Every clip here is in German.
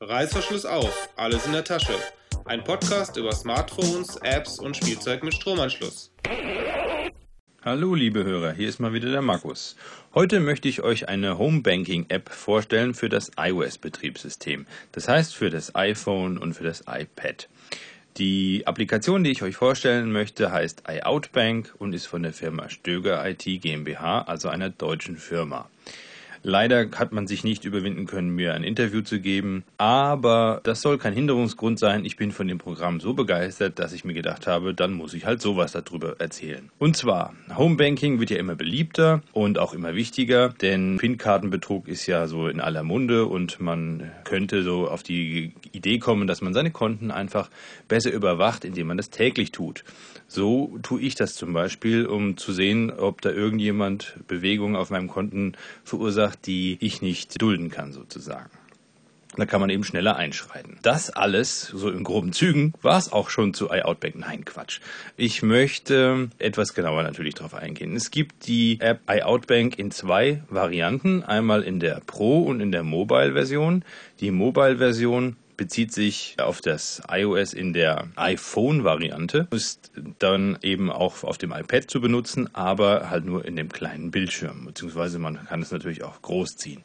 Reißverschluss auf, alles in der Tasche. Ein Podcast über Smartphones, Apps und Spielzeug mit Stromanschluss. Hallo liebe Hörer, hier ist mal wieder der Markus. Heute möchte ich euch eine Homebanking App vorstellen für das iOS Betriebssystem. Das heißt für das iPhone und für das iPad. Die Applikation, die ich euch vorstellen möchte, heißt iOutbank und ist von der Firma Stöger IT GmbH, also einer deutschen Firma. Leider hat man sich nicht überwinden können, mir ein Interview zu geben, aber das soll kein Hinderungsgrund sein. Ich bin von dem Programm so begeistert, dass ich mir gedacht habe, dann muss ich halt sowas darüber erzählen. Und zwar, Homebanking wird ja immer beliebter und auch immer wichtiger, denn PIN-Kartenbetrug ist ja so in aller Munde und man könnte so auf die Idee kommen, dass man seine Konten einfach besser überwacht, indem man das täglich tut. So tue ich das zum Beispiel, um zu sehen, ob da irgendjemand Bewegungen auf meinem Konten verursacht, die ich nicht dulden kann sozusagen. Da kann man eben schneller einschreiten. Das alles, so in groben Zügen, war es auch schon zu iOutback. Nein, Quatsch. Ich möchte etwas genauer natürlich darauf eingehen. Es gibt die App iOutbank in zwei Varianten. Einmal in der Pro- und in der Mobile-Version. Die Mobile-Version bezieht sich auf das iOS in der iPhone-Variante, ist dann eben auch auf dem iPad zu benutzen, aber halt nur in dem kleinen Bildschirm, beziehungsweise man kann es natürlich auch groß ziehen.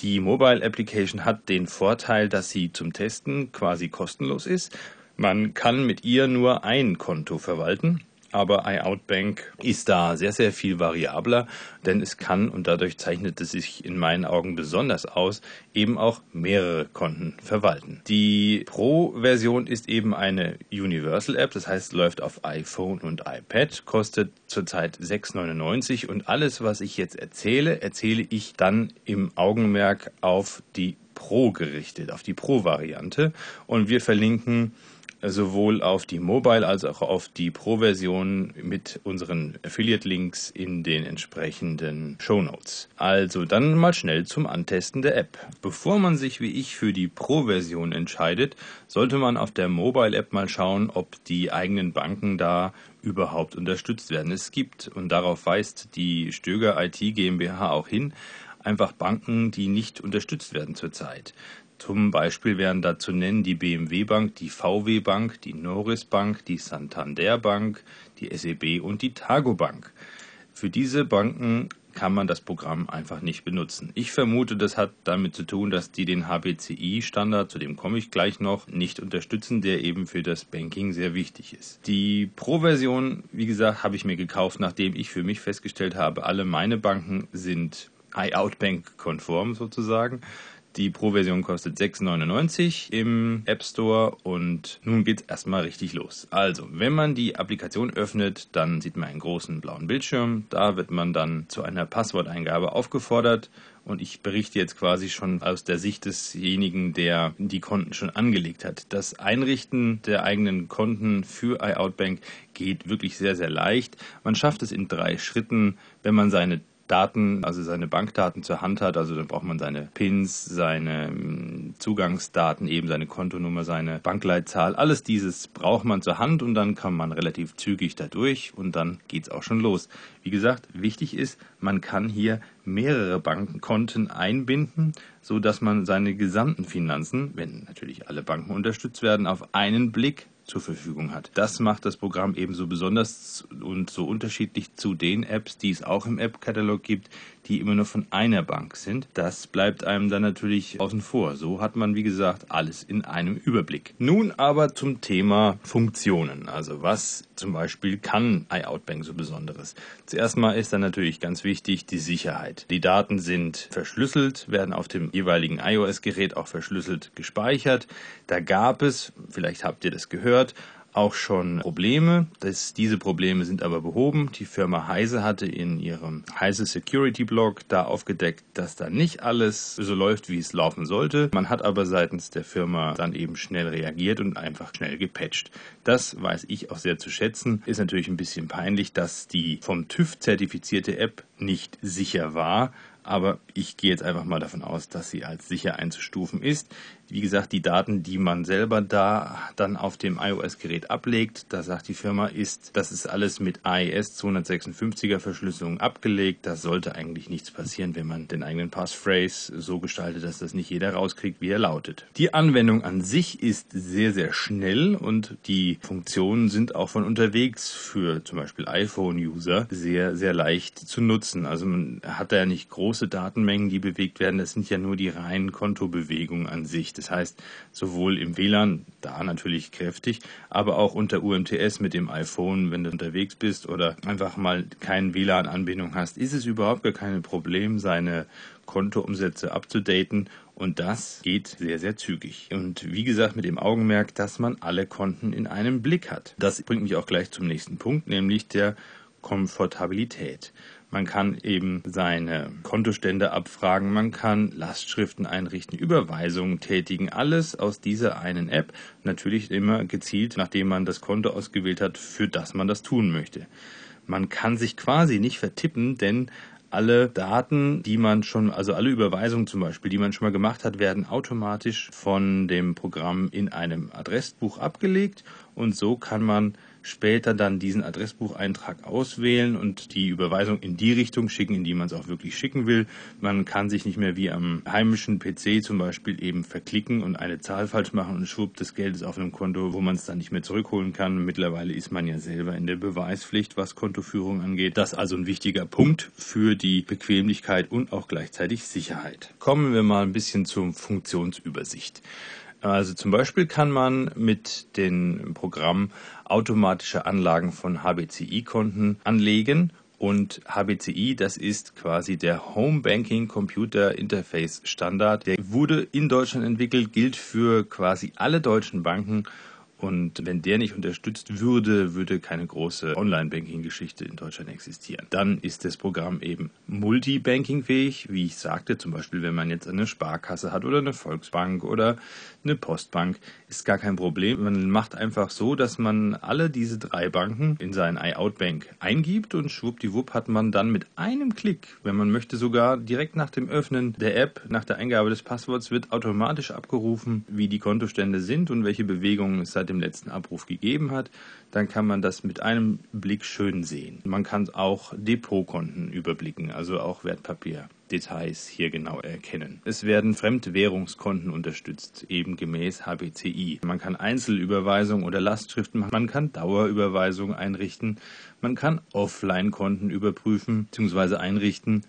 Die Mobile Application hat den Vorteil, dass sie zum Testen quasi kostenlos ist. Man kann mit ihr nur ein Konto verwalten aber iOutbank ist da sehr, sehr viel variabler, denn es kann, und dadurch zeichnet es sich in meinen Augen besonders aus, eben auch mehrere Konten verwalten. Die Pro-Version ist eben eine Universal-App, das heißt, läuft auf iPhone und iPad, kostet zurzeit 6,99 und alles, was ich jetzt erzähle, erzähle ich dann im Augenmerk auf die Pro gerichtet, auf die Pro-Variante. Und wir verlinken sowohl auf die Mobile als auch auf die Pro-Version mit unseren Affiliate-Links in den entsprechenden Show Notes. Also dann mal schnell zum Antesten der App. Bevor man sich wie ich für die Pro-Version entscheidet, sollte man auf der Mobile-App mal schauen, ob die eigenen Banken da überhaupt unterstützt werden. Es gibt, und darauf weist die Stöger IT GmbH auch hin, einfach Banken, die nicht unterstützt werden zurzeit. Zum Beispiel wären da zu nennen die BMW Bank, die VW Bank, die Norris Bank, die Santander Bank, die SEB und die Targo Bank. Für diese Banken kann man das Programm einfach nicht benutzen. Ich vermute, das hat damit zu tun, dass die den HBCI-Standard, zu dem komme ich gleich noch, nicht unterstützen, der eben für das Banking sehr wichtig ist. Die Pro-Version, wie gesagt, habe ich mir gekauft, nachdem ich für mich festgestellt habe, alle meine Banken sind iOutbank-konform sozusagen. Die Pro-Version kostet 6,99 im App Store und nun geht's erstmal richtig los. Also, wenn man die Applikation öffnet, dann sieht man einen großen blauen Bildschirm. Da wird man dann zu einer Passworteingabe aufgefordert und ich berichte jetzt quasi schon aus der Sicht desjenigen, der die Konten schon angelegt hat. Das Einrichten der eigenen Konten für iOutbank geht wirklich sehr, sehr leicht. Man schafft es in drei Schritten, wenn man seine Daten, also seine Bankdaten zur Hand hat. Also dann braucht man seine PINs, seine Zugangsdaten, eben seine Kontonummer, seine Bankleitzahl. Alles dieses braucht man zur Hand und dann kann man relativ zügig da durch und dann geht es auch schon los. Wie gesagt, wichtig ist, man kann hier mehrere Bankkonten einbinden, so dass man seine gesamten Finanzen, wenn natürlich alle Banken unterstützt werden, auf einen Blick zur Verfügung hat. Das macht das Programm eben so besonders und so unterschiedlich zu den Apps, die es auch im App-Katalog gibt, die immer nur von einer Bank sind. Das bleibt einem dann natürlich außen vor. So hat man, wie gesagt, alles in einem Überblick. Nun aber zum Thema Funktionen. Also was zum Beispiel kann iOutbank so Besonderes? Zuerst mal ist dann natürlich ganz wichtig die Sicherheit. Die Daten sind verschlüsselt, werden auf dem jeweiligen iOS-Gerät auch verschlüsselt gespeichert. Da gab es, vielleicht habt ihr das gehört, auch schon Probleme. Das, diese Probleme sind aber behoben. Die Firma Heise hatte in ihrem Heise Security Blog da aufgedeckt, dass da nicht alles so läuft, wie es laufen sollte. Man hat aber seitens der Firma dann eben schnell reagiert und einfach schnell gepatcht. Das weiß ich auch sehr zu schätzen. Ist natürlich ein bisschen peinlich, dass die vom TÜV zertifizierte App nicht sicher war aber ich gehe jetzt einfach mal davon aus, dass sie als sicher einzustufen ist. Wie gesagt, die Daten, die man selber da dann auf dem iOS-Gerät ablegt, da sagt die Firma, ist, das ist alles mit AES 256er Verschlüsselung abgelegt. Da sollte eigentlich nichts passieren, wenn man den eigenen Passphrase so gestaltet, dass das nicht jeder rauskriegt, wie er lautet. Die Anwendung an sich ist sehr, sehr schnell und die Funktionen sind auch von unterwegs für zum Beispiel iPhone-User sehr, sehr leicht zu nutzen. Also man hat da ja nicht große Datenmengen, die bewegt werden. Das sind ja nur die reinen Kontobewegungen an sich. Das heißt, sowohl im WLAN, da natürlich kräftig, aber auch unter UMTS mit dem iPhone, wenn du unterwegs bist oder einfach mal keine WLAN-Anbindung hast, ist es überhaupt gar kein Problem, seine Kontoumsätze abzudaten und das geht sehr, sehr zügig. Und wie gesagt, mit dem Augenmerk, dass man alle Konten in einem Blick hat. Das bringt mich auch gleich zum nächsten Punkt, nämlich der Komfortabilität. Man kann eben seine Kontostände abfragen, man kann Lastschriften einrichten, Überweisungen tätigen, alles aus dieser einen App. Natürlich immer gezielt, nachdem man das Konto ausgewählt hat, für das man das tun möchte. Man kann sich quasi nicht vertippen, denn alle Daten, die man schon, also alle Überweisungen zum Beispiel, die man schon mal gemacht hat, werden automatisch von dem Programm in einem Adressbuch abgelegt und so kann man später dann diesen Adressbucheintrag auswählen und die Überweisung in die Richtung schicken, in die man es auch wirklich schicken will. Man kann sich nicht mehr wie am heimischen PC zum Beispiel eben verklicken und eine Zahl falsch machen und schwupp, das Geld ist auf einem Konto, wo man es dann nicht mehr zurückholen kann. Mittlerweile ist man ja selber in der Beweispflicht, was Kontoführung angeht. Das ist also ein wichtiger Punkt für die Bequemlichkeit und auch gleichzeitig Sicherheit. Kommen wir mal ein bisschen zur Funktionsübersicht. Also zum Beispiel kann man mit dem Programm automatische Anlagen von HBCI-Konten anlegen und HBCI, das ist quasi der Home Banking Computer Interface Standard. Der wurde in Deutschland entwickelt, gilt für quasi alle deutschen Banken und wenn der nicht unterstützt würde, würde keine große Online-Banking-Geschichte in Deutschland existieren. Dann ist das Programm eben multi-banking-fähig, wie ich sagte, zum Beispiel wenn man jetzt eine Sparkasse hat oder eine Volksbank oder eine Postbank, ist gar kein Problem. Man macht einfach so, dass man alle diese drei Banken in sein iOut-Bank eingibt und schwuppdiwupp hat man dann mit einem Klick, wenn man möchte sogar direkt nach dem Öffnen der App, nach der Eingabe des Passworts, wird automatisch abgerufen, wie die Kontostände sind und welche Bewegungen es seit dem letzten Abruf gegeben hat, dann kann man das mit einem Blick schön sehen. Man kann auch Depotkonten überblicken, also auch Wertpapierdetails hier genau erkennen. Es werden Fremdwährungskonten unterstützt, eben gemäß HBCI. Man kann Einzelüberweisungen oder Lastschriften machen, man kann Dauerüberweisungen einrichten, man kann Offline-Konten überprüfen bzw. einrichten.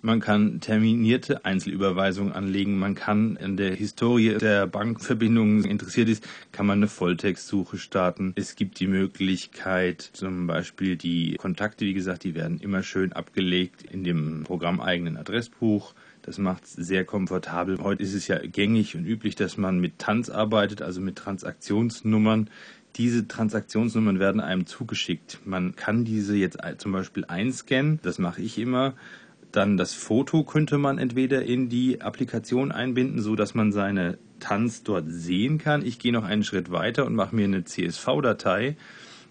Man kann terminierte Einzelüberweisungen anlegen. Man kann in der Historie der Bankverbindungen interessiert ist, kann man eine Volltextsuche starten. Es gibt die Möglichkeit, zum Beispiel die Kontakte, wie gesagt, die werden immer schön abgelegt in dem programmeigenen Adressbuch. Das macht es sehr komfortabel. Heute ist es ja gängig und üblich, dass man mit Tanz arbeitet, also mit Transaktionsnummern. Diese Transaktionsnummern werden einem zugeschickt. Man kann diese jetzt zum Beispiel einscannen. Das mache ich immer dann das Foto könnte man entweder in die Applikation einbinden, so dass man seine Tanz dort sehen kann. Ich gehe noch einen Schritt weiter und mache mir eine CSV-Datei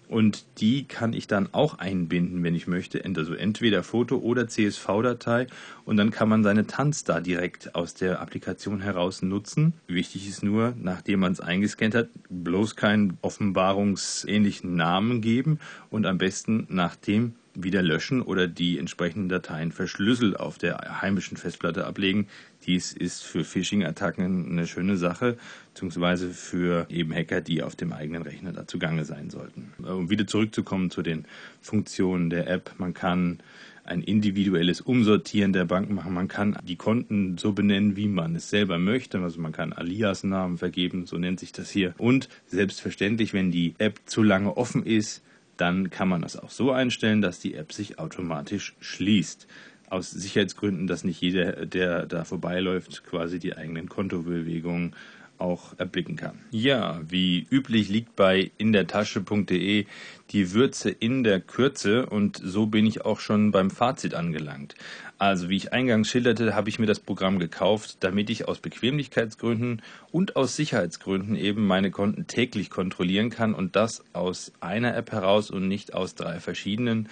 und die kann ich dann auch einbinden, wenn ich möchte. Also entweder Foto oder CSV-Datei und dann kann man seine Tanz da direkt aus der Applikation heraus nutzen. Wichtig ist nur, nachdem man es eingescannt hat, bloß keinen offenbarungsähnlichen Namen geben und am besten nachdem wieder löschen oder die entsprechenden Dateien verschlüsselt auf der heimischen Festplatte ablegen. Dies ist für Phishing-Attacken eine schöne Sache, beziehungsweise für eben Hacker, die auf dem eigenen Rechner dazu gange sein sollten. Um wieder zurückzukommen zu den Funktionen der App, man kann ein individuelles Umsortieren der Banken machen. Man kann die Konten so benennen, wie man es selber möchte. Also man kann Alias-Namen vergeben, so nennt sich das hier. Und selbstverständlich, wenn die App zu lange offen ist, dann kann man das auch so einstellen, dass die App sich automatisch schließt. Aus Sicherheitsgründen, dass nicht jeder, der da vorbeiläuft, quasi die eigenen Kontobewegungen auch erblicken kann. Ja, wie üblich liegt bei indertasche.de die Würze in der Kürze und so bin ich auch schon beim Fazit angelangt. Also wie ich eingangs schilderte, habe ich mir das Programm gekauft, damit ich aus Bequemlichkeitsgründen und aus Sicherheitsgründen eben meine Konten täglich kontrollieren kann und das aus einer App heraus und nicht aus drei verschiedenen.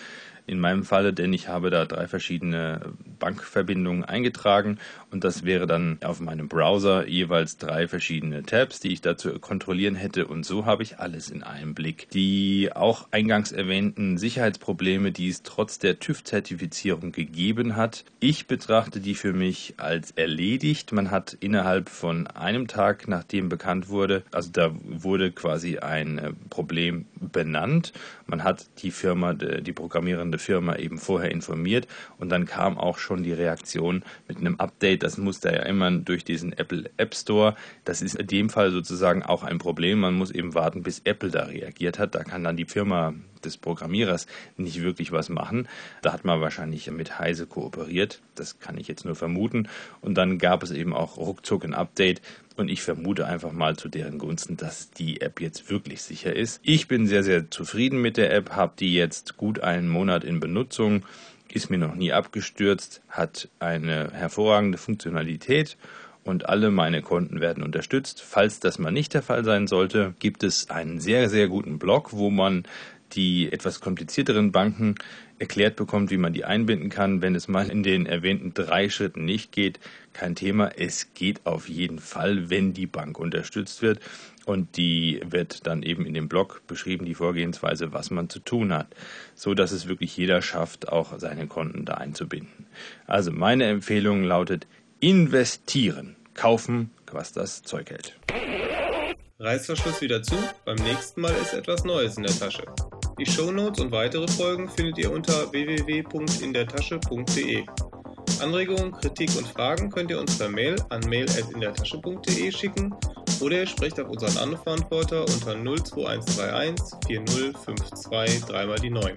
In meinem Falle, denn ich habe da drei verschiedene Bankverbindungen eingetragen und das wäre dann auf meinem Browser jeweils drei verschiedene Tabs, die ich dazu kontrollieren hätte und so habe ich alles in einem Blick. Die auch eingangs erwähnten Sicherheitsprobleme, die es trotz der TÜV-Zertifizierung gegeben hat, ich betrachte die für mich als erledigt. Man hat innerhalb von einem Tag, nachdem bekannt wurde, also da wurde quasi ein äh, Problem benannt. Man hat die Firma, die programmierende Firma eben vorher informiert und dann kam auch schon die Reaktion mit einem Update. Das musste ja immer durch diesen Apple App Store. Das ist in dem Fall sozusagen auch ein Problem. Man muss eben warten, bis Apple da reagiert hat. Da kann dann die Firma des Programmierers nicht wirklich was machen. Da hat man wahrscheinlich mit Heise kooperiert. Das kann ich jetzt nur vermuten. Und dann gab es eben auch ruckzuck ein Update. Und ich vermute einfach mal zu deren Gunsten, dass die App jetzt wirklich sicher ist. Ich bin sehr, sehr zufrieden mit der App, habe die jetzt gut einen Monat in Benutzung, ist mir noch nie abgestürzt, hat eine hervorragende Funktionalität und alle meine Konten werden unterstützt. Falls das mal nicht der Fall sein sollte, gibt es einen sehr, sehr guten Blog, wo man die etwas komplizierteren Banken erklärt bekommt, wie man die einbinden kann. Wenn es mal in den erwähnten drei Schritten nicht geht, kein Thema. Es geht auf jeden Fall, wenn die Bank unterstützt wird. Und die wird dann eben in dem Blog beschrieben, die Vorgehensweise, was man zu tun hat, so dass es wirklich jeder schafft, auch seine Konten da einzubinden. Also meine Empfehlung lautet investieren, kaufen, was das Zeug hält. Reißverschluss wieder zu, beim nächsten Mal ist etwas Neues in der Tasche. Die Shownotes und weitere Folgen findet ihr unter www.indertasche.de. Anregungen, Kritik und Fragen könnt ihr uns per Mail an mail.indertasche.de schicken oder ihr sprecht auf unseren Anrufverantworter unter 02131 4052 3 die 9.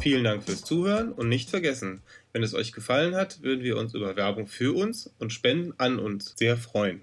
Vielen Dank fürs Zuhören und nicht vergessen, wenn es euch gefallen hat, würden wir uns über Werbung für uns und Spenden an uns sehr freuen.